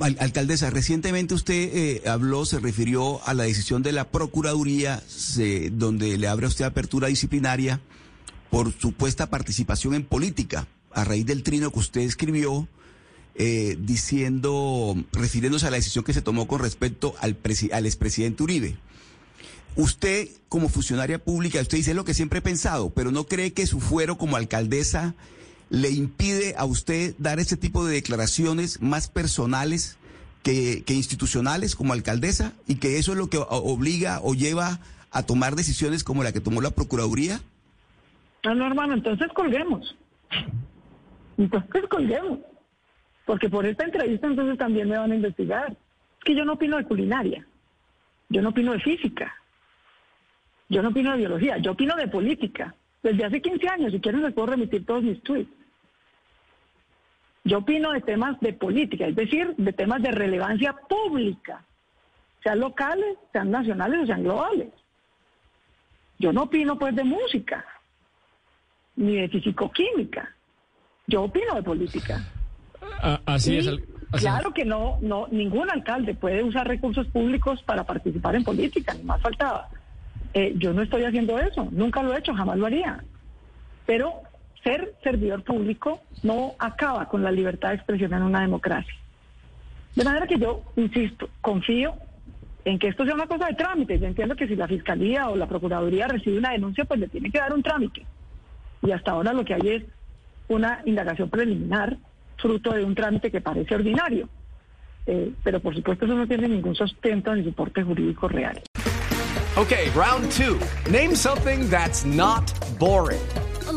Al- alcaldesa, recientemente usted eh, habló, se refirió a la decisión de la Procuraduría, donde le abre a usted apertura disciplinaria por supuesta participación en política, a raíz del trino que usted escribió, eh, diciendo, refiriéndose a la decisión que se tomó con respecto al, al expresidente Uribe. Usted, como funcionaria pública, usted dice lo que siempre he pensado, pero no cree que su fuero como alcaldesa le impide a usted dar ese tipo de declaraciones más personales que, institucionales como alcaldesa y que eso es lo que obliga o lleva a tomar decisiones como la que tomó la Procuraduría? No, no, hermano, entonces colguemos. Entonces colguemos. Porque por esta entrevista entonces también me van a investigar. Es que yo no opino de culinaria. Yo no opino de física. Yo no opino de biología. Yo opino de política. Desde hace 15 años, si quieren les puedo remitir todos mis tweets. Yo opino de temas de política, es decir, de temas de relevancia pública, sean locales, sean nacionales o sean globales. Yo no opino pues de música, ni de fisicoquímica. Yo opino de política. Ah, así Y es. así claro que no, no, ningún alcalde puede usar recursos públicos para participar en política, ni más faltaba. Eh, yo no estoy haciendo eso, nunca lo he hecho, jamás lo haría. Pero ser servidor público no acaba con la libertad de expresión en una democracia. De manera que yo, insisto, confío en que esto sea una cosa de trámite. Yo entiendo que si la Fiscalía o la Procuraduría recibe una denuncia, pues le tiene que dar un trámite. Y hasta ahora lo que hay es una indagación preliminar fruto de un trámite que parece ordinario. Eh, pero por supuesto eso no tiene ningún sustento ni soporte jurídico real. Okay, round two. Name something that's not boring.